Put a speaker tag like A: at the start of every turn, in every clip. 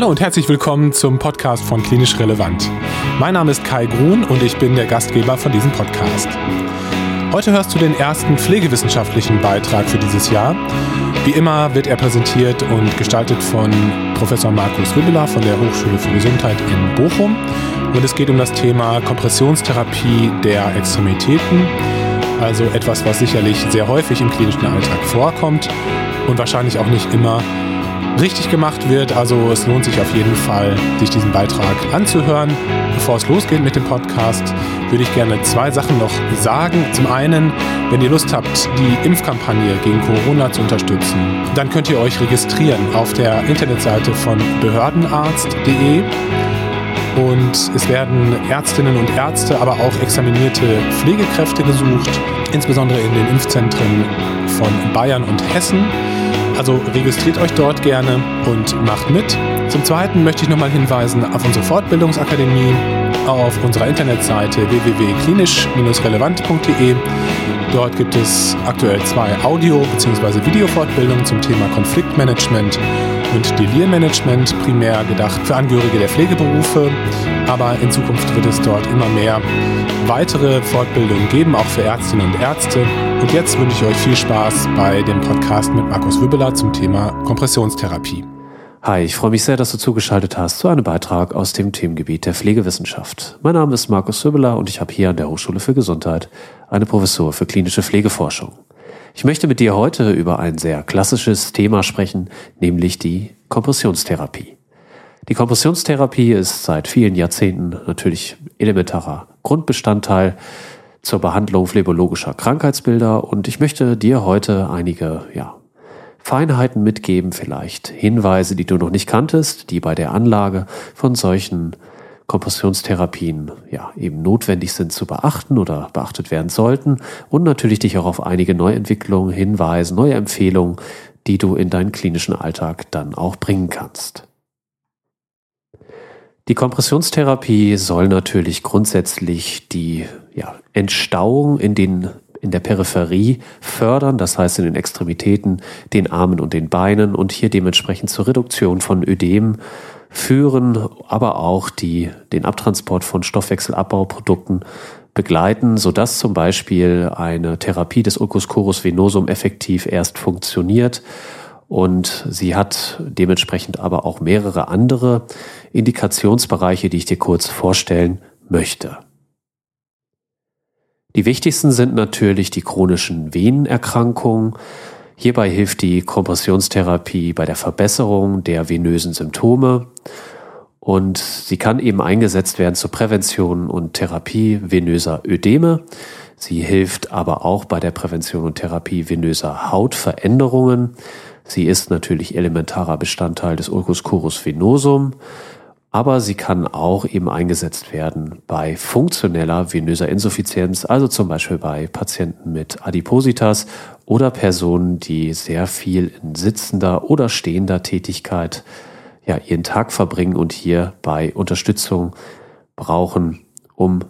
A: Hallo und herzlich willkommen zum Podcast von Klinisch Relevant. Mein Name ist Kai Grun und ich bin der Gastgeber von diesem Podcast. Heute hörst du den ersten pflegewissenschaftlichen Beitrag für dieses Jahr. Wie immer wird er präsentiert und gestaltet von Professor Markus Wibbeler von der Hochschule für Gesundheit in Bochum. Und es geht um das Thema Kompressionstherapie der Extremitäten. Also etwas, was sicherlich sehr häufig im klinischen Alltag vorkommt und wahrscheinlich auch nicht immer richtig gemacht wird. Also es lohnt sich auf jeden Fall, sich diesen Beitrag anzuhören. Bevor es losgeht mit dem Podcast, würde ich gerne zwei Sachen noch sagen. Zum einen, wenn ihr Lust habt, die Impfkampagne gegen Corona zu unterstützen, dann könnt ihr euch registrieren auf der Internetseite von behördenarzt.de. Und es werden Ärztinnen und Ärzte, aber auch examinierte Pflegekräfte gesucht, insbesondere in den Impfzentren von Bayern und Hessen. Also registriert euch dort gerne und macht mit. Zum Zweiten möchte ich nochmal hinweisen auf unsere Fortbildungsakademie auf unserer Internetseite www.klinisch-relevant.de. Dort gibt es aktuell zwei Audio- bzw. Videofortbildungen zum Thema Konfliktmanagement und Delirmanagement, primär gedacht für Angehörige der Pflegeberufe. Aber in Zukunft wird es dort immer mehr weitere Fortbildungen geben, auch für Ärztinnen und Ärzte. Und jetzt wünsche ich euch viel Spaß bei dem Podcast mit Markus Wübbeler zum Thema Kompressionstherapie.
B: Hi, ich freue mich sehr, dass du zugeschaltet hast zu einem Beitrag aus dem Themengebiet der Pflegewissenschaft. Mein Name ist Markus Wübbeler und ich habe hier an der Hochschule für Gesundheit eine Professur für klinische Pflegeforschung. Ich möchte mit dir heute über ein sehr klassisches Thema sprechen, nämlich die Kompressionstherapie. Die Kompressionstherapie ist seit vielen Jahrzehnten natürlich elementarer Grundbestandteil zur Behandlung phlebologischer Krankheitsbilder und ich möchte dir heute einige ja, Feinheiten mitgeben, vielleicht Hinweise, die du noch nicht kanntest, die bei der Anlage von solchen Kompressionstherapien ja eben notwendig sind zu beachten oder beachtet werden sollten und natürlich dich auch auf einige Neuentwicklungen hinweisen, neue Empfehlungen, die du in deinen klinischen Alltag dann auch bringen kannst. Die Kompressionstherapie soll natürlich grundsätzlich die ja, Entstauung in den in der Peripherie fördern, das heißt in den Extremitäten, den Armen und den Beinen und hier dementsprechend zur Reduktion von Ödem führen, aber auch die, den Abtransport von Stoffwechselabbauprodukten begleiten, sodass zum Beispiel eine Therapie des Ulcus corus venosum effektiv erst funktioniert. Und sie hat dementsprechend aber auch mehrere andere Indikationsbereiche, die ich dir kurz vorstellen möchte. Die wichtigsten sind natürlich die chronischen Venenerkrankungen, Hierbei hilft die Kompressionstherapie bei der Verbesserung der venösen Symptome und sie kann eben eingesetzt werden zur Prävention und Therapie venöser Ödeme. Sie hilft aber auch bei der Prävention und Therapie venöser Hautveränderungen. Sie ist natürlich elementarer Bestandteil des Ulcus venosum aber sie kann auch eben eingesetzt werden bei funktioneller venöser Insuffizienz, also zum Beispiel bei Patienten mit Adipositas oder Personen, die sehr viel in sitzender oder stehender Tätigkeit ja, ihren Tag verbringen und hier bei Unterstützung brauchen, um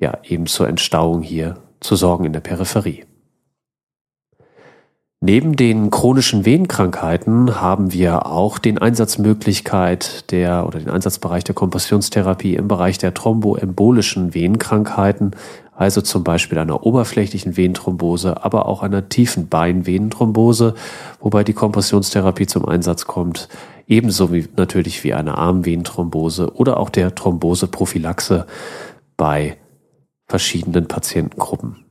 B: ja eben zur Entstauung hier zu sorgen in der Peripherie. Neben den chronischen Venenkrankheiten haben wir auch den Einsatzmöglichkeit der oder den Einsatzbereich der Kompressionstherapie im Bereich der thromboembolischen Venenkrankheiten, also zum Beispiel einer oberflächlichen Venenthrombose, aber auch einer tiefen Beinvenenthrombose, wobei die Kompressionstherapie zum Einsatz kommt, ebenso wie natürlich wie eine Armvenenthrombose oder auch der Thromboseprophylaxe bei verschiedenen Patientengruppen.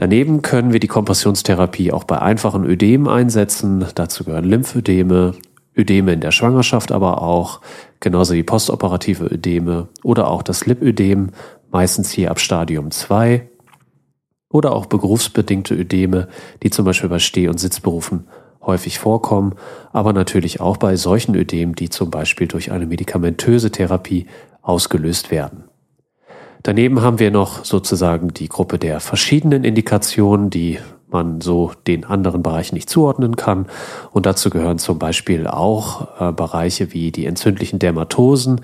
B: Daneben können wir die Kompressionstherapie auch bei einfachen Ödemen einsetzen. Dazu gehören Lymphödeme, Ödeme in der Schwangerschaft aber auch, genauso wie postoperative Ödeme oder auch das Lipödem, meistens hier ab Stadium 2 oder auch berufsbedingte Ödeme, die zum Beispiel bei Steh- und Sitzberufen häufig vorkommen, aber natürlich auch bei solchen Ödemen, die zum Beispiel durch eine medikamentöse Therapie ausgelöst werden. Daneben haben wir noch sozusagen die Gruppe der verschiedenen Indikationen, die man so den anderen Bereichen nicht zuordnen kann. Und dazu gehören zum Beispiel auch äh, Bereiche wie die entzündlichen Dermatosen,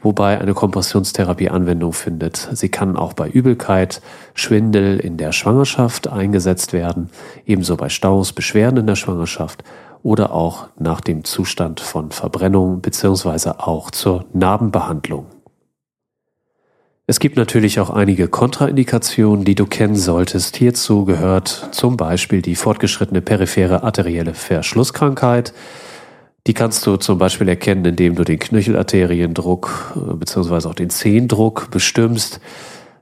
B: wobei eine Kompressionstherapie Anwendung findet. Sie kann auch bei Übelkeit, Schwindel in der Schwangerschaft eingesetzt werden, ebenso bei Staus, Beschwerden in der Schwangerschaft oder auch nach dem Zustand von Verbrennung beziehungsweise auch zur Narbenbehandlung. Es gibt natürlich auch einige Kontraindikationen, die du kennen solltest. Hierzu gehört zum Beispiel die fortgeschrittene periphere arterielle Verschlusskrankheit. Die kannst du zum Beispiel erkennen, indem du den Knöchelarteriendruck äh, bzw. auch den Zehndruck bestimmst.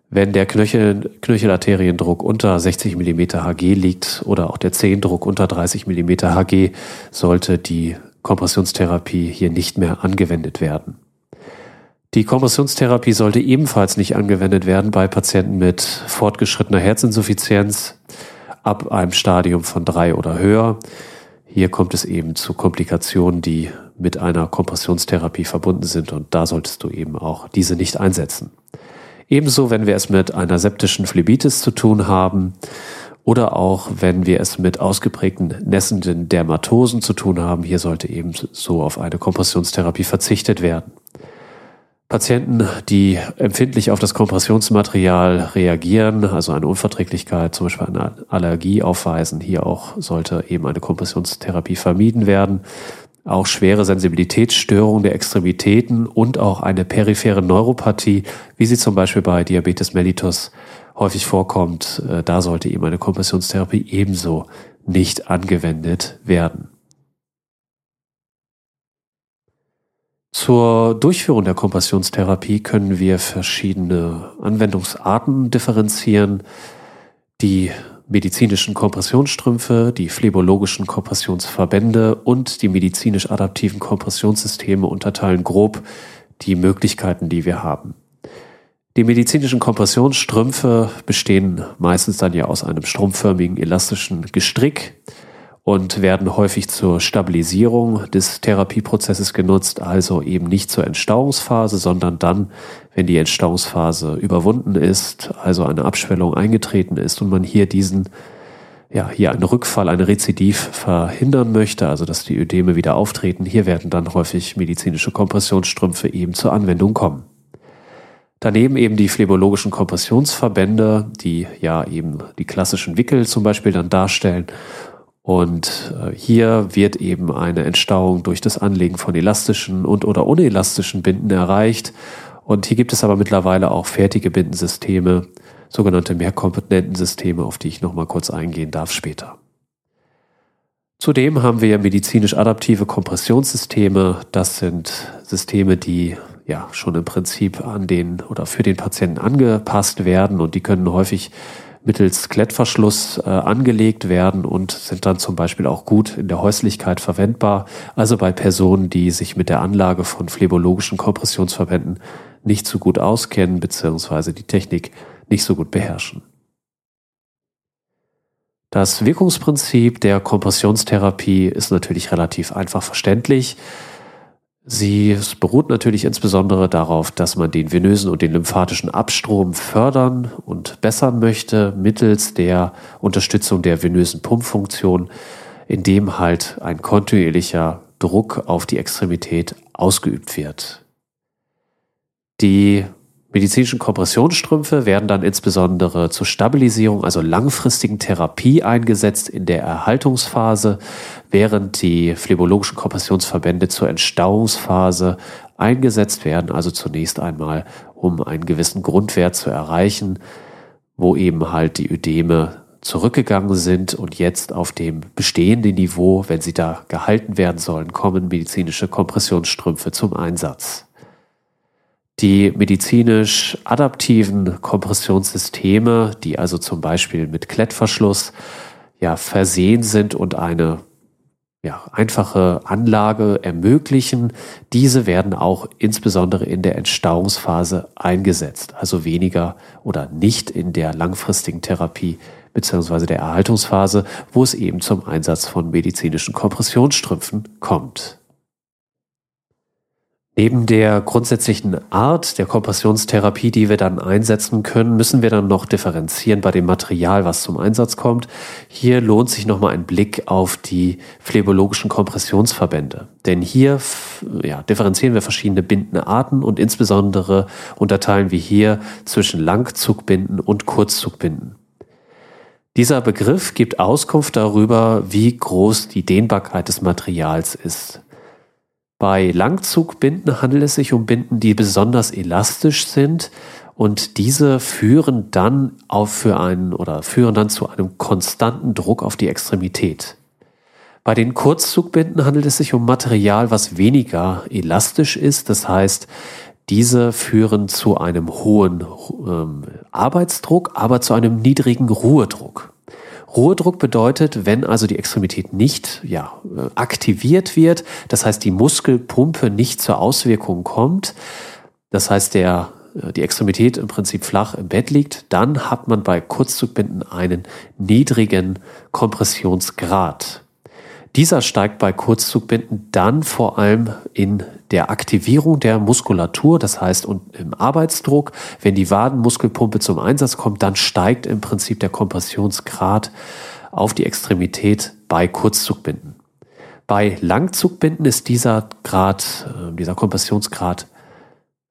B: Wenn der Knöchel, Knöchelarteriendruck unter 60 mm Hg liegt oder auch der Zehndruck unter 30 mm Hg, sollte die Kompressionstherapie hier nicht mehr angewendet werden. Die Kompressionstherapie sollte ebenfalls nicht angewendet werden bei Patienten mit fortgeschrittener Herzinsuffizienz ab einem Stadium von drei oder höher. Hier kommt es eben zu Komplikationen, die mit einer Kompressionstherapie verbunden sind und da solltest du eben auch diese nicht einsetzen. Ebenso, wenn wir es mit einer septischen Phlebitis zu tun haben oder auch wenn wir es mit ausgeprägten nässenden Dermatosen zu tun haben, hier sollte eben so auf eine Kompressionstherapie verzichtet werden. Patienten, die empfindlich auf das Kompressionsmaterial reagieren, also eine Unverträglichkeit, zum Beispiel eine Allergie aufweisen, hier auch sollte eben eine Kompressionstherapie vermieden werden. Auch schwere Sensibilitätsstörungen der Extremitäten und auch eine periphere Neuropathie, wie sie zum Beispiel bei Diabetes mellitus häufig vorkommt, äh, da sollte eben eine Kompressionstherapie ebenso nicht angewendet werden. Zur Durchführung der Kompressionstherapie können wir verschiedene Anwendungsarten differenzieren. Die medizinischen Kompressionsstrümpfe, die phlebologischen Kompressionsverbände und die medizinisch adaptiven Kompressionssysteme unterteilen grob die Möglichkeiten, die wir haben. Die medizinischen Kompressionsstrümpfe bestehen meistens dann ja aus einem strumpfförmigen elastischen Gestrick und werden häufig zur Stabilisierung des Therapieprozesses genutzt, also eben nicht zur Entstauungsphase, sondern dann, wenn die Entstauungsphase überwunden ist, also eine Abschwellung eingetreten ist und man hier diesen ja, hier einen Rückfall, eine Rezidiv verhindern möchte, also dass die Ödeme wieder auftreten, hier werden dann häufig medizinische Kompressionsstrümpfe eben zur Anwendung kommen. Daneben eben die phlebologischen Kompressionsverbände, die ja eben die klassischen Wickel zum Beispiel dann darstellen und äh, hier wird eben eine Entstauung durch das Anlegen von elastischen und oder unelastischen Binden erreicht. Und hier gibt es aber mittlerweile auch fertige Bindensysteme, sogenannte mehrkomponenten Systeme, auf die ich nochmal kurz eingehen darf später. Zudem haben wir medizinisch adaptive Kompressionssysteme. Das sind Systeme, die ja schon im Prinzip an den oder für den Patienten angepasst werden und die können häufig mittels Klettverschluss äh, angelegt werden und sind dann zum Beispiel auch gut in der Häuslichkeit verwendbar. Also bei Personen, die sich mit der Anlage von phlebologischen Kompressionsverbänden nicht so gut auskennen, beziehungsweise die Technik nicht so gut beherrschen. Das Wirkungsprinzip der Kompressionstherapie ist natürlich relativ einfach verständlich. Sie beruht natürlich insbesondere darauf, dass man den venösen und den lymphatischen Abstrom fördern und bessern möchte mittels der Unterstützung der venösen Pumpfunktion, indem halt ein kontinuierlicher Druck auf die Extremität ausgeübt wird. Die medizinischen Kompressionsstrümpfe werden dann insbesondere zur Stabilisierung, also langfristigen Therapie eingesetzt in der Erhaltungsphase, während die phlebologischen Kompressionsverbände zur Entstauungsphase eingesetzt werden, also zunächst einmal, um einen gewissen Grundwert zu erreichen, wo eben halt die Ödeme zurückgegangen sind und jetzt auf dem bestehenden Niveau, wenn sie da gehalten werden sollen, kommen medizinische Kompressionsstrümpfe zum Einsatz. Die medizinisch adaptiven Kompressionssysteme, die also zum Beispiel mit Klettverschluss ja versehen sind und eine ja, einfache Anlage ermöglichen, diese werden auch insbesondere in der Entstauungsphase eingesetzt, also weniger oder nicht in der langfristigen Therapie beziehungsweise der Erhaltungsphase, wo es eben zum Einsatz von medizinischen Kompressionsstrümpfen kommt. Neben der grundsätzlichen Art der Kompressionstherapie, die wir dann einsetzen können, müssen wir dann noch differenzieren bei dem Material, was zum Einsatz kommt. Hier lohnt sich nochmal ein Blick auf die phlebologischen Kompressionsverbände. Denn hier ja, differenzieren wir verschiedene Bindenarten und insbesondere unterteilen wir hier zwischen Langzugbinden und Kurzzugbinden. Dieser Begriff gibt Auskunft darüber, wie groß die Dehnbarkeit des Materials ist. Bei Langzugbinden handelt es sich um Binden, die besonders elastisch sind und diese führen dann auf für einen oder führen dann zu einem konstanten Druck auf die Extremität. Bei den Kurzzugbinden handelt es sich um Material, was weniger elastisch ist, das heißt, diese führen zu einem hohen ähm, Arbeitsdruck, aber zu einem niedrigen Ruhedruck. Ruhedruck bedeutet, wenn also die Extremität nicht ja, äh, aktiviert wird, das heißt die Muskelpumpe nicht zur Auswirkung kommt, das heißt der, äh, die Extremität im Prinzip flach im Bett liegt, dann hat man bei Kurzzugbinden einen niedrigen Kompressionsgrad. Dieser steigt bei Kurzzugbinden dann vor allem in der Aktivierung der Muskulatur, das heißt im Arbeitsdruck. Wenn die Wadenmuskelpumpe zum Einsatz kommt, dann steigt im Prinzip der Kompressionsgrad auf die Extremität bei Kurzzugbinden. Bei Langzugbinden ist dieser Grad, äh, dieser Kompressionsgrad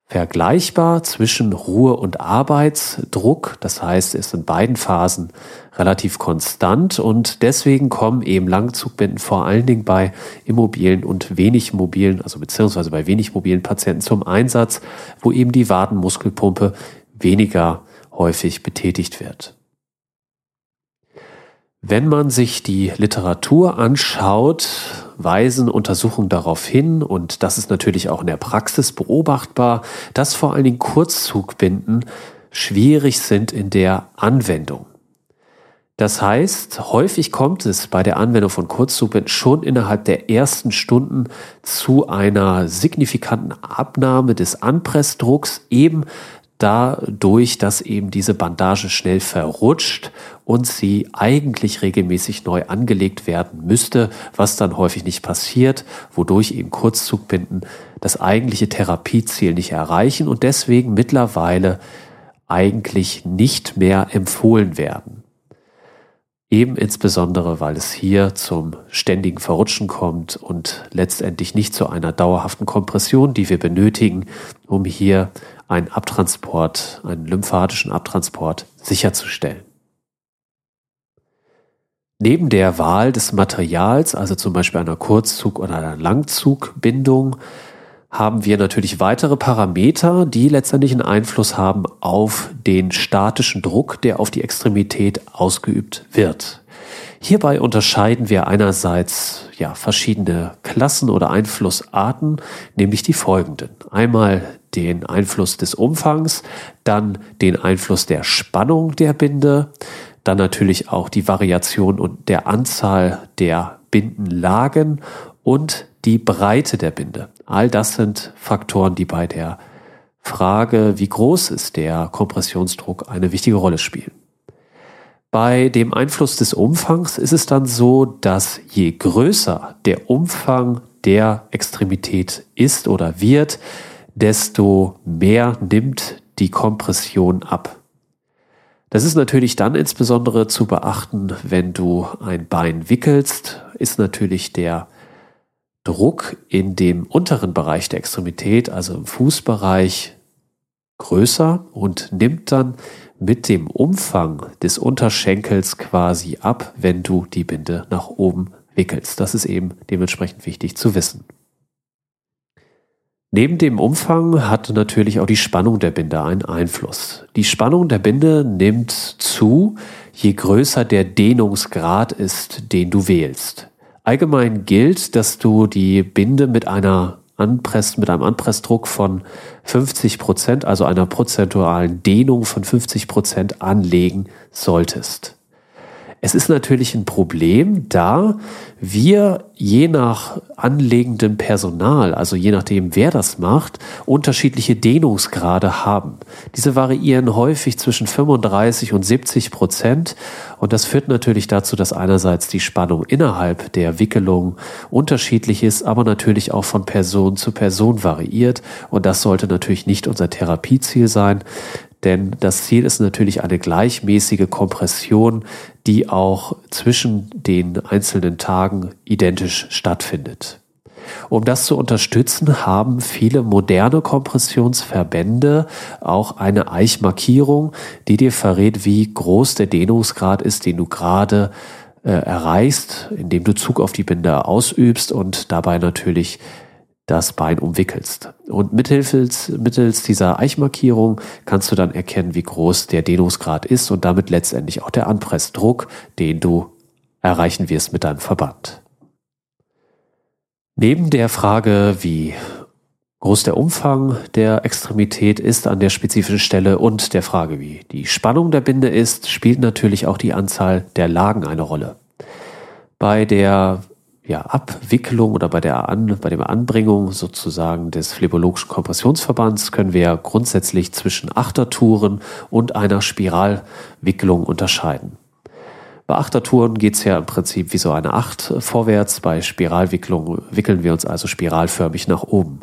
B: vergleichbar zwischen Ruhe- und Arbeitsdruck. Das heißt, es ist in beiden Phasen relativ konstant und deswegen kommen eben Langzugbinden vor allen Dingen bei immobilen und wenig mobilen, also beziehungsweise bei wenig mobilen Patienten zum Einsatz, wo eben die Wadenmuskelpumpe weniger häufig betätigt wird. Wenn man sich die Literatur anschaut, weisen Untersuchungen darauf hin, und das ist natürlich auch in der Praxis beobachtbar, dass vor allen Dingen Kurzzugbinden schwierig sind in der Anwendung. Das heißt, häufig kommt es bei der Anwendung von Kurzzugbinden schon innerhalb der ersten Stunden zu einer signifikanten Abnahme des Anpressdrucks, eben dadurch, dass eben diese Bandage schnell verrutscht und sie eigentlich regelmäßig neu angelegt werden müsste, was dann häufig nicht passiert, wodurch eben Kurzzugbinden das eigentliche Therapieziel nicht erreichen und deswegen mittlerweile eigentlich nicht mehr empfohlen werden. Eben insbesondere, weil es hier zum ständigen Verrutschen kommt und letztendlich nicht zu einer dauerhaften Kompression, die wir benötigen, um hier einen Abtransport, einen lymphatischen Abtransport sicherzustellen. Neben der Wahl des Materials, also zum Beispiel einer Kurzzug- oder einer Langzugbindung, haben wir natürlich weitere Parameter, die letztendlich einen Einfluss haben auf den statischen Druck, der auf die Extremität ausgeübt wird. Hierbei unterscheiden wir einerseits ja, verschiedene Klassen oder Einflussarten, nämlich die folgenden. Einmal den Einfluss des Umfangs, dann den Einfluss der Spannung der Binde, dann natürlich auch die Variation und der Anzahl der Bindenlagen und die Breite der Binde. All das sind Faktoren, die bei der Frage, wie groß ist der Kompressionsdruck, eine wichtige Rolle spielen. Bei dem Einfluss des Umfangs ist es dann so, dass je größer der Umfang der Extremität ist oder wird, desto mehr nimmt die Kompression ab. Das ist natürlich dann insbesondere zu beachten, wenn du ein Bein wickelst, ist natürlich der Druck in dem unteren Bereich der Extremität, also im Fußbereich, größer und nimmt dann mit dem Umfang des Unterschenkels quasi ab, wenn du die Binde nach oben wickelst. Das ist eben dementsprechend wichtig zu wissen. Neben dem Umfang hat natürlich auch die Spannung der Binde einen Einfluss. Die Spannung der Binde nimmt zu, je größer der Dehnungsgrad ist, den du wählst. Allgemein gilt, dass du die Binde mit einer Anpress, mit einem Anpressdruck von 50 Prozent, also einer prozentualen Dehnung von 50 Prozent anlegen solltest. Es ist natürlich ein Problem, da wir je nach anlegendem Personal, also je nachdem, wer das macht, unterschiedliche Dehnungsgrade haben. Diese variieren häufig zwischen 35 und 70 Prozent und das führt natürlich dazu, dass einerseits die Spannung innerhalb der Wickelung unterschiedlich ist, aber natürlich auch von Person zu Person variiert und das sollte natürlich nicht unser Therapieziel sein. Denn das Ziel ist natürlich eine gleichmäßige Kompression, die auch zwischen den einzelnen Tagen identisch stattfindet. Um das zu unterstützen, haben viele moderne Kompressionsverbände auch eine Eichmarkierung, die dir verrät, wie groß der Dehnungsgrad ist, den du gerade äh, erreichst, indem du Zug auf die Binde ausübst und dabei natürlich das Bein umwickelst. Und mittels, mittels dieser Eichmarkierung kannst du dann erkennen, wie groß der Dehnungsgrad ist und damit letztendlich auch der Anpressdruck, den du erreichen wirst mit deinem Verband. Neben der Frage, wie groß der Umfang der Extremität ist an der spezifischen Stelle und der Frage, wie die Spannung der Binde ist, spielt natürlich auch die Anzahl der Lagen eine Rolle. Bei der ja, Abwicklung oder bei der An, bei der Anbringung sozusagen des phlebologischen Kompressionsverbands können wir grundsätzlich zwischen Achtertouren und einer Spiralwicklung unterscheiden. Bei Achtertouren geht es ja im Prinzip wie so eine Acht vorwärts. Bei Spiralwicklung wickeln wir uns also spiralförmig nach oben.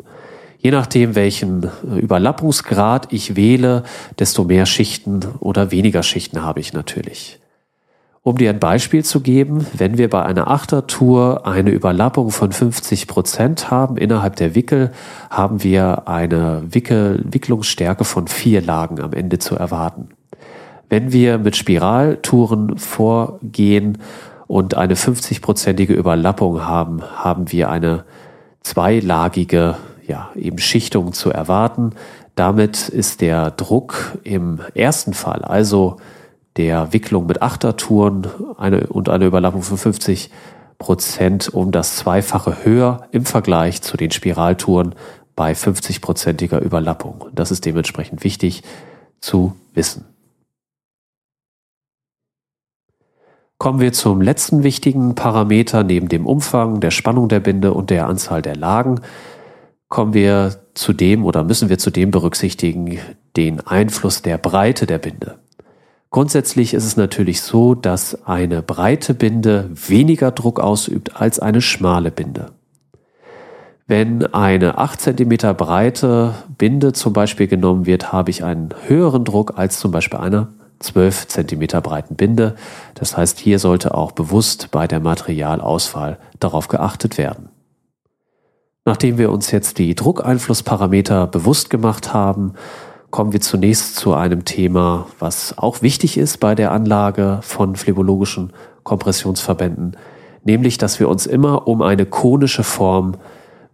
B: Je nachdem, welchen Überlappungsgrad ich wähle, desto mehr Schichten oder weniger Schichten habe ich natürlich. Um dir ein Beispiel zu geben, wenn wir bei einer Achtertour eine Überlappung von 50 Prozent haben innerhalb der Wickel, haben wir eine Wickel Wicklungsstärke von vier Lagen am Ende zu erwarten. Wenn wir mit Spiraltouren vorgehen und eine 50-prozentige Überlappung haben, haben wir eine zweilagige ja, eben Schichtung zu erwarten. Damit ist der Druck im ersten Fall, also der Wicklung mit Achtertouren eine, und eine Überlappung von 50 Prozent um das Zweifache höher im Vergleich zu den Spiraltouren bei 50-prozentiger Überlappung. Das ist dementsprechend wichtig zu wissen. Kommen wir zum letzten wichtigen Parameter neben dem Umfang, der Spannung der Binde und der Anzahl der Lagen. Kommen wir zu dem oder müssen wir zu dem berücksichtigen den Einfluss der Breite der Binde. Grundsätzlich ist es natürlich so, dass eine breite Binde weniger Druck ausübt als eine schmale Binde. Wenn eine 8 cm breite Binde zum Beispiel genommen wird, habe ich einen höheren Druck als zum Beispiel einer 12 cm breiten Binde. Das heißt, hier sollte auch bewusst bei der Materialauswahl darauf geachtet werden. Nachdem wir uns jetzt die Druckeinflussparameter bewusst gemacht haben, kommen wir zunächst zu einem Thema, was auch wichtig ist bei der Anlage von phlebologischen Kompressionsverbänden, nämlich dass wir uns immer um eine konische Form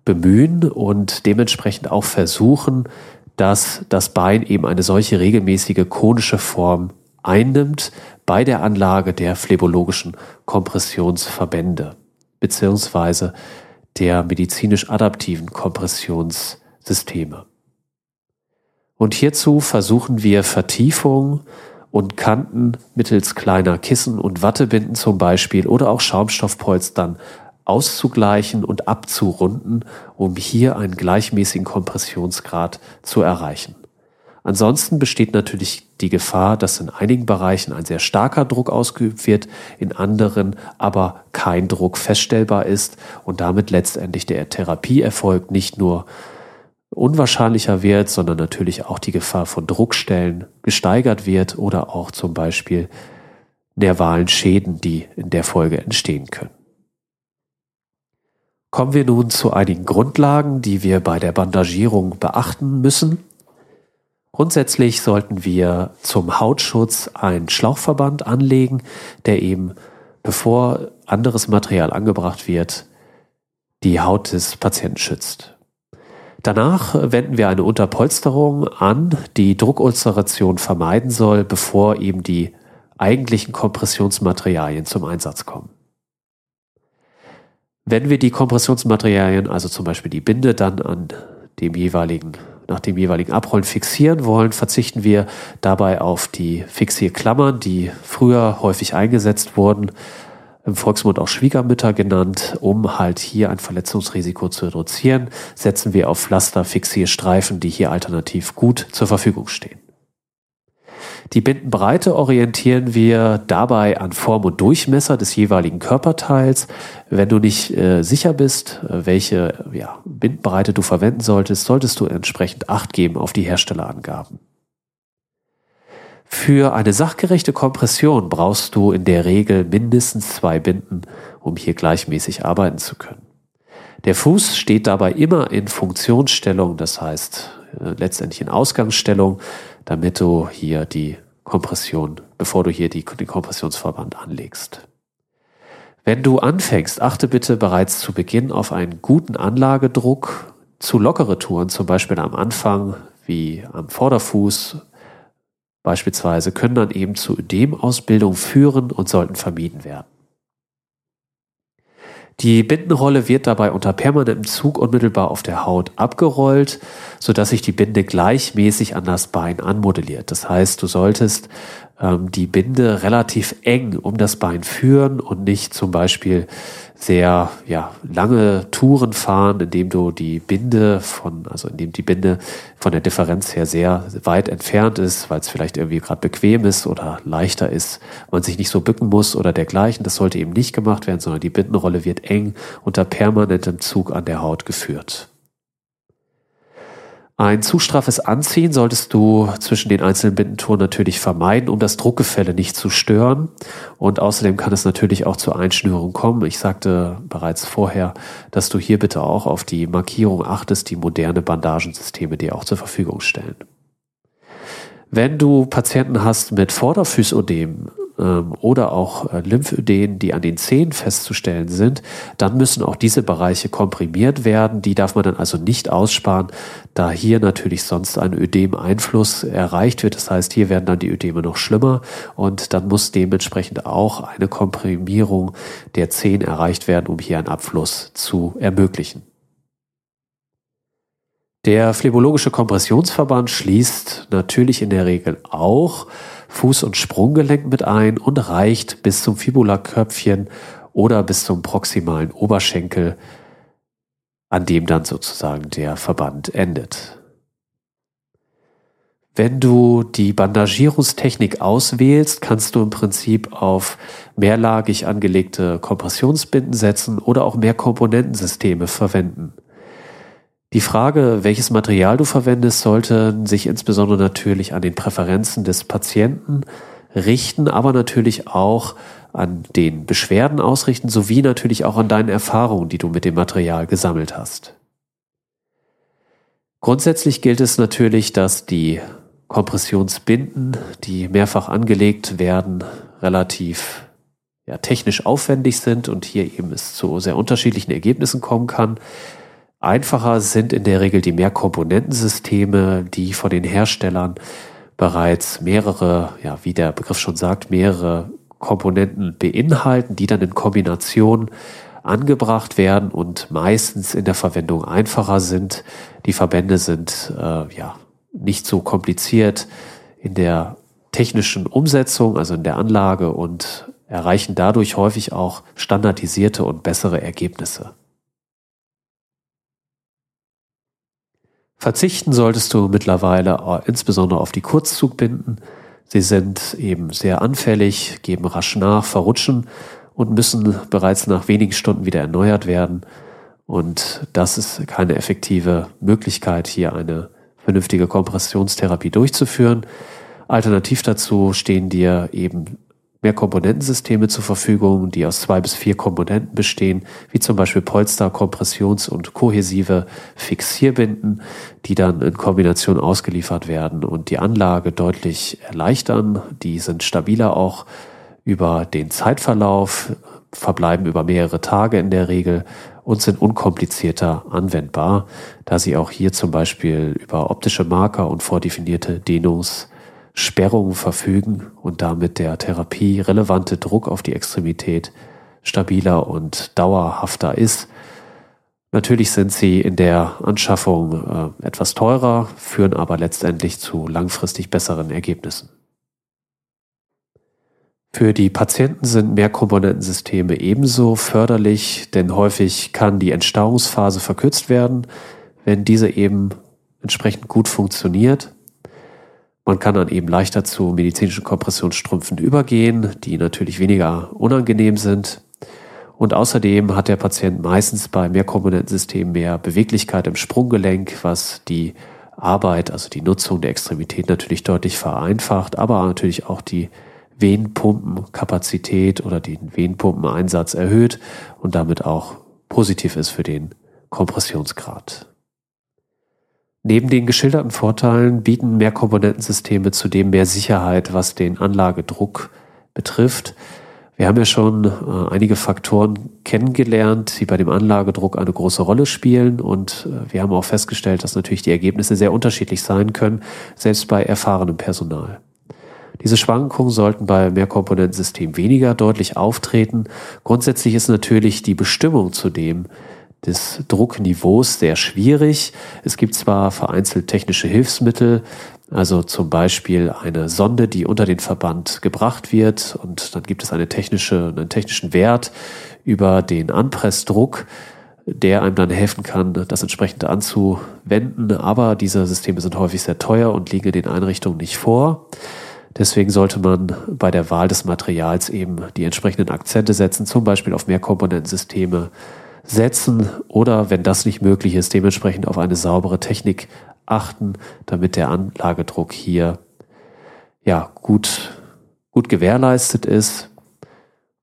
B: bemühen und dementsprechend auch versuchen, dass das Bein eben eine solche regelmäßige konische Form einnimmt bei der Anlage der phlebologischen Kompressionsverbände beziehungsweise der medizinisch adaptiven Kompressionssysteme. Und hierzu versuchen wir Vertiefung und Kanten mittels kleiner Kissen und Wattebinden zum Beispiel oder auch Schaumstoffpolstern auszugleichen und abzurunden, um hier einen gleichmäßigen Kompressionsgrad zu erreichen. Ansonsten besteht natürlich die Gefahr, dass in einigen Bereichen ein sehr starker Druck ausgeübt wird, in anderen aber kein Druck feststellbar ist und damit letztendlich der Therapieerfolg nicht nur unwahrscheinlicher wird, sondern natürlich auch die Gefahr von Druckstellen gesteigert wird oder auch zum Beispiel nervalen Schäden, die in der Folge entstehen können. Kommen wir nun zu einigen Grundlagen, die wir bei der Bandagierung beachten müssen. Grundsätzlich sollten wir zum Hautschutz einen Schlauchverband anlegen, der eben, bevor anderes Material angebracht wird, die Haut des Patienten schützt. Danach wenden wir eine Unterpolsterung an, die Druckulceration vermeiden soll, bevor eben die eigentlichen Kompressionsmaterialien zum Einsatz kommen. Wenn wir die Kompressionsmaterialien, also zum Beispiel die Binde, dann an dem jeweiligen nach dem jeweiligen Abrollen fixieren wollen, verzichten wir dabei auf die Fixierklammern, die früher häufig eingesetzt wurden, im Volksmund auch Schwiegermütter genannt, um halt hier ein Verletzungsrisiko zu reduzieren, setzen wir auf Pflaster-Fixierstreifen, die hier alternativ gut zur Verfügung stehen. Die Bindenbreite orientieren wir dabei an Form und Durchmesser des jeweiligen Körperteils. Wenn du nicht äh, sicher bist, äh, welche ja, Bindenbreite du verwenden solltest, solltest du entsprechend Acht geben auf die Herstellerangaben. Für eine sachgerechte Kompression brauchst du in der Regel mindestens zwei Binden, um hier gleichmäßig arbeiten zu können. Der Fuß steht dabei immer in Funktionsstellung, das heißt äh, letztendlich in Ausgangsstellung, damit du hier die Kompression, bevor du hier die, den Kompressionsverband anlegst. Wenn du anfängst, achte bitte bereits zu Beginn auf einen guten Anlagedruck. Zu lockere Touren, zum Beispiel am Anfang, wie am Vorderfuß beispielsweise, können dann eben zu Ödemausbildung führen und sollten vermieden werden. Die Bindenrolle wird dabei unter permanentem Zug unmittelbar auf der Haut abgerollt, sodass sich die Binde gleichmäßig an das Bein anmodelliert. Das heißt, du solltest ähm, die Binde relativ eng um das Bein führen und nicht zum Beispiel sehr ja, lange Touren fahren, indem du die Binde von, also indem die Binde von der Differenz her sehr weit entfernt ist, weil es vielleicht irgendwie gerade bequem ist oder leichter ist, man sich nicht so bücken muss oder dergleichen. Das sollte eben nicht gemacht werden, sondern die Bindenrolle wird eng unter permanentem Zug an der Haut geführt. Ein zu straffes Anziehen solltest du zwischen den einzelnen Bindentouren natürlich vermeiden, um das Druckgefälle nicht zu stören. Und außerdem kann es natürlich auch zur Einschnürung kommen. Ich sagte bereits vorher, dass du hier bitte auch auf die Markierung achtest, die moderne Bandagensysteme dir auch zur Verfügung stellen. Wenn du Patienten hast mit Vorderfüßodem, oder auch äh, Lymphödem, die an den Zehen festzustellen sind, dann müssen auch diese Bereiche komprimiert werden. Die darf man dann also nicht aussparen, da hier natürlich sonst ein Ödem-Einfluss erreicht wird. Das heißt, hier werden dann die Ödeme noch schlimmer und dann muss dementsprechend auch eine Komprimierung der Zehen erreicht werden, um hier einen Abfluss zu ermöglichen. Der phlebologische Kompressionsverband schließt natürlich in der Regel auch Fuß- und Sprunggelenk mit ein und reicht bis zum Fibulaköpfchen oder bis zum proximalen Oberschenkel, an dem dann sozusagen der Verband endet. Wenn du die Bandagierungstechnik auswählst, kannst du im Prinzip auf mehrlagig angelegte Kompressionsbinden setzen oder auch mehr Komponentensysteme verwenden. Die Frage, welches Material du verwendest, sollte sich insbesondere natürlich an den Präferenzen des Patienten richten, aber natürlich auch an den Beschwerden ausrichten, sowie natürlich auch an deinen Erfahrungen, die du mit dem Material gesammelt hast. Grundsätzlich gilt es natürlich, dass die Kompressionsbinden, die mehrfach angelegt werden, relativ ja, technisch aufwendig sind und hier eben es zu sehr unterschiedlichen Ergebnissen kommen kann. Einfacher sind in der Regel die Mehrkomponentensysteme, die von den Herstellern bereits mehrere, ja, wie der Begriff schon sagt, mehrere Komponenten beinhalten, die dann in Kombination angebracht werden und meistens in der Verwendung einfacher sind. Die Verbände sind äh, ja nicht so kompliziert in der technischen Umsetzung, also in der Anlage und erreichen dadurch häufig auch standardisierte und bessere Ergebnisse. Verzichten solltest du mittlerweile äh, insbesondere auf die Kurzzugbinden. Sie sind eben sehr anfällig, geben rasch nach, verrutschen und müssen bereits nach wenigen Stunden wieder erneuert werden. Und das ist keine effektive Möglichkeit, hier eine vernünftige Kompressionstherapie durchzuführen. Alternativ dazu stehen dir eben mehr Komponentensysteme zur Verfügung, die aus zwei bis vier Komponenten bestehen, wie zum Beispiel Polster, Kompressions- und kohäsive Fixierbinden, die dann in Kombination ausgeliefert werden und die Anlage deutlich erleichtern. Die sind stabiler auch über den Zeitverlauf, verbleiben über mehrere Tage in der Regel und sind unkomplizierter anwendbar, da sie auch hier zum Beispiel über optische Marker und vordefinierte Dehnungs- Sperrungen verfügen und damit der Therapie relevante Druck auf die Extremität stabiler und dauerhafter ist. Natürlich sind sie in der Anschaffung äh, etwas teurer, führen aber letztendlich zu langfristig besseren Ergebnissen. Für die Patienten sind Mehrkomponentensysteme ebenso förderlich, denn häufig kann die Entstauungsphase verkürzt werden, wenn diese eben entsprechend gut funktioniert. Man kann dann eben leichter zu medizinischen Kompressionsstrümpfen übergehen, die natürlich weniger unangenehm sind. Und außerdem hat der Patient meistens bei Mehrkomponentensystemen mehr Beweglichkeit im Sprunggelenk, was die Arbeit, also die Nutzung der Extremität natürlich deutlich vereinfacht, aber natürlich auch die Venenpumpenkapazität oder den Venenpumpeneinsatz erhöht und damit auch positiv ist für den Kompressionsgrad. Neben den geschilderten Vorteilen bieten Mehrkomponentensysteme zudem mehr Sicherheit, was den Anlagedruck betrifft. Wir haben ja schon äh, einige Faktoren kennengelernt, die bei dem Anlagedruck eine große Rolle spielen und äh, wir haben auch festgestellt, dass natürlich die Ergebnisse sehr unterschiedlich sein können, selbst bei erfahrenem Personal. Diese Schwankungen sollten bei Mehrkomponentensystemen weniger deutlich auftreten. Grundsätzlich ist natürlich die Bestimmung zudem des Druckniveaus sehr schwierig. Es gibt zwar vereinzelt technische Hilfsmittel, also zum Beispiel eine Sonde, die unter den Verband gebracht wird und dann gibt es eine technische, einen technischen Wert über den Anpressdruck, der einem dann helfen kann, das entsprechend anzuwenden. Aber diese Systeme sind häufig sehr teuer und liegen den Einrichtungen nicht vor. Deswegen sollte man bei der Wahl des Materials eben die entsprechenden Akzente setzen, zum Beispiel auf Mehrkomponentensysteme setzen oder, wenn das nicht möglich ist, dementsprechend auf eine saubere Technik achten, damit der Anlagedruck hier ja gut, gut gewährleistet ist.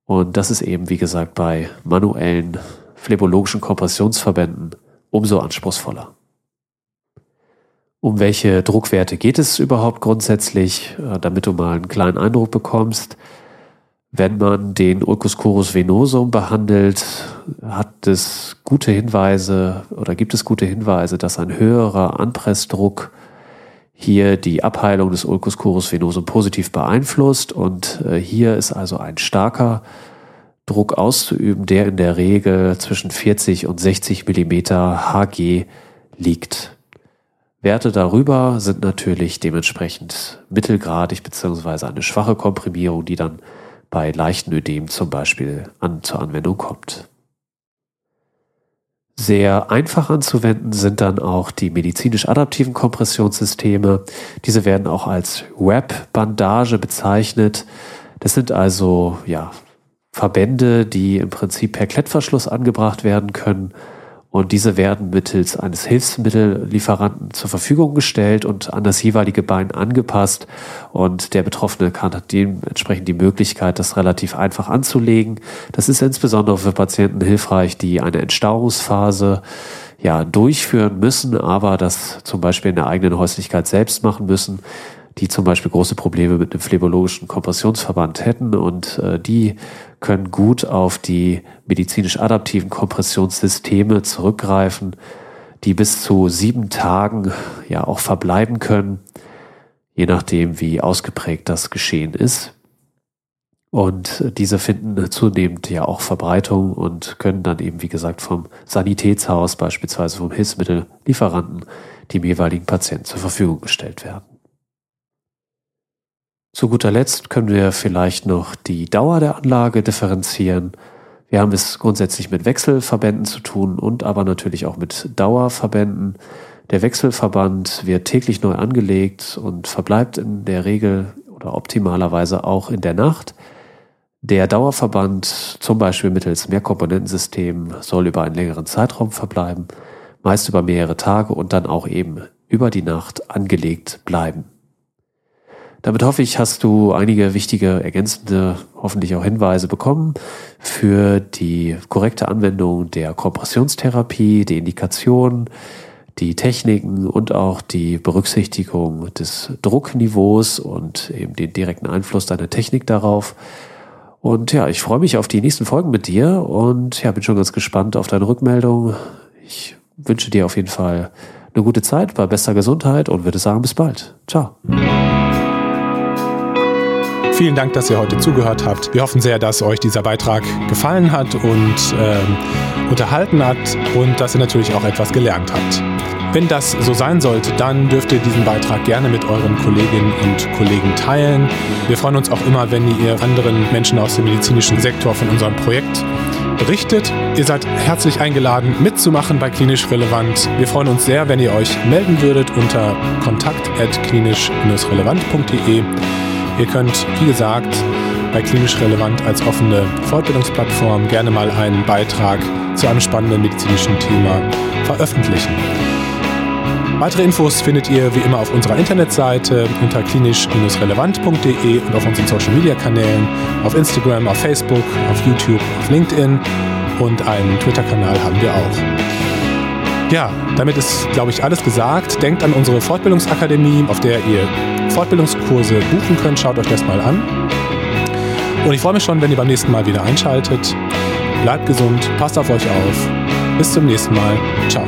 B: Und das ist eben, wie gesagt, bei manuellen phlebologischen Kompressionsverbänden umso anspruchsvoller. Um welche Druckwerte geht es überhaupt grundsätzlich, äh, damit du mal einen kleinen Eindruck bekommst? Wenn man den Ulcus curus venosum behandelt, hat es gute Hinweise oder gibt es gute Hinweise, dass ein höherer Anpressdruck hier die Abheilung des Ulcus curus venosum positiv beeinflusst und äh, hier ist also ein starker Druck auszuüben, der in der Regel zwischen 40 und 60 Millimeter Hg liegt. Werte darüber sind natürlich dementsprechend mittelgradig beziehungsweise eine schwache Komprimierung, die dann bei leichten Ödem zum Beispiel an, zur Anwendung kommt. Sehr einfach anzuwenden sind dann auch die medizinisch adaptiven Kompressionssysteme. Diese werden auch als Web-Bandage bezeichnet. Das sind also ja, Verbände, die im Prinzip per Klettverschluss angebracht werden können und diese werden mittels eines Hilfsmittellieferanten zur Verfügung gestellt und an das jeweilige Bein angepasst. Und der Betroffene kann dementsprechend die Möglichkeit, das relativ einfach anzulegen. Das ist insbesondere für Patienten hilfreich, die eine Entstauungsphase ja, durchführen müssen, aber das zum Beispiel in der eigenen Häuslichkeit selbst machen müssen die zum Beispiel große Probleme mit einem phlebologischen Kompressionsverband hätten und äh, die können gut auf die medizinisch adaptiven Kompressionssysteme zurückgreifen, die bis zu sieben Tagen ja auch verbleiben können, je nachdem, wie ausgeprägt das Geschehen ist. Und diese finden zunehmend ja auch Verbreitung und können dann eben, wie gesagt, vom Sanitätshaus, beispielsweise vom Hilfsmittellieferanten, dem jeweiligen Patienten zur Verfügung gestellt werden. Zu guter Letzt können wir vielleicht noch die Dauer der Anlage differenzieren. Wir haben es grundsätzlich mit Wechselverbänden zu tun und aber natürlich auch mit Dauerverbänden. Der Wechselverband wird täglich neu angelegt und verbleibt in der Regel oder optimalerweise auch in der Nacht. Der Dauerverband, zum Beispiel mittels Mehrkomponentensystem, soll über einen längeren Zeitraum verbleiben, meist über mehrere Tage und dann auch eben über die Nacht angelegt bleiben. Damit hoffe ich, hast du einige wichtige ergänzende, hoffentlich auch Hinweise bekommen für die korrekte Anwendung der Kompressionstherapie, die Indikation, die Techniken und auch die Berücksichtigung des Druckniveaus und eben den direkten Einfluss deiner Technik darauf. Und ja, ich freue mich auf die nächsten Folgen mit dir und ja, bin schon ganz gespannt auf deine Rückmeldung. Ich wünsche dir auf jeden Fall eine gute Zeit bei bester Gesundheit und würde sagen, bis bald. Ciao.
A: Vielen Dank, dass ihr heute zugehört habt. Wir hoffen sehr, dass euch dieser Beitrag gefallen hat und ähm, unterhalten hat und dass ihr natürlich auch etwas gelernt habt. Wenn das so sein sollte, dann dürft ihr diesen Beitrag gerne mit euren Kolleginnen und Kollegen teilen. Wir freuen uns auch immer, wenn ihr anderen Menschen aus dem medizinischen Sektor von unserem Projekt berichtet. Ihr seid herzlich eingeladen, mitzumachen bei Klinisch Relevant. Wir freuen uns sehr, wenn ihr euch melden würdet unter kontakt.klinisch-relevant.de. Ihr könnt, wie gesagt, bei Klinisch Relevant als offene Fortbildungsplattform gerne mal einen Beitrag zu einem spannenden medizinischen Thema veröffentlichen. Weitere Infos findet ihr wie immer auf unserer Internetseite unter klinisch-relevant.de und auf unseren Social Media Kanälen, auf Instagram, auf Facebook, auf YouTube, auf LinkedIn und einen Twitter-Kanal haben wir auch. Ja, damit ist, glaube ich, alles gesagt. Denkt an unsere Fortbildungsakademie, auf der ihr Fortbildungskurse buchen könnt. Schaut euch das mal an. Und ich freue mich schon, wenn ihr beim nächsten Mal wieder einschaltet. Bleibt gesund, passt auf euch auf. Bis zum nächsten Mal. Ciao.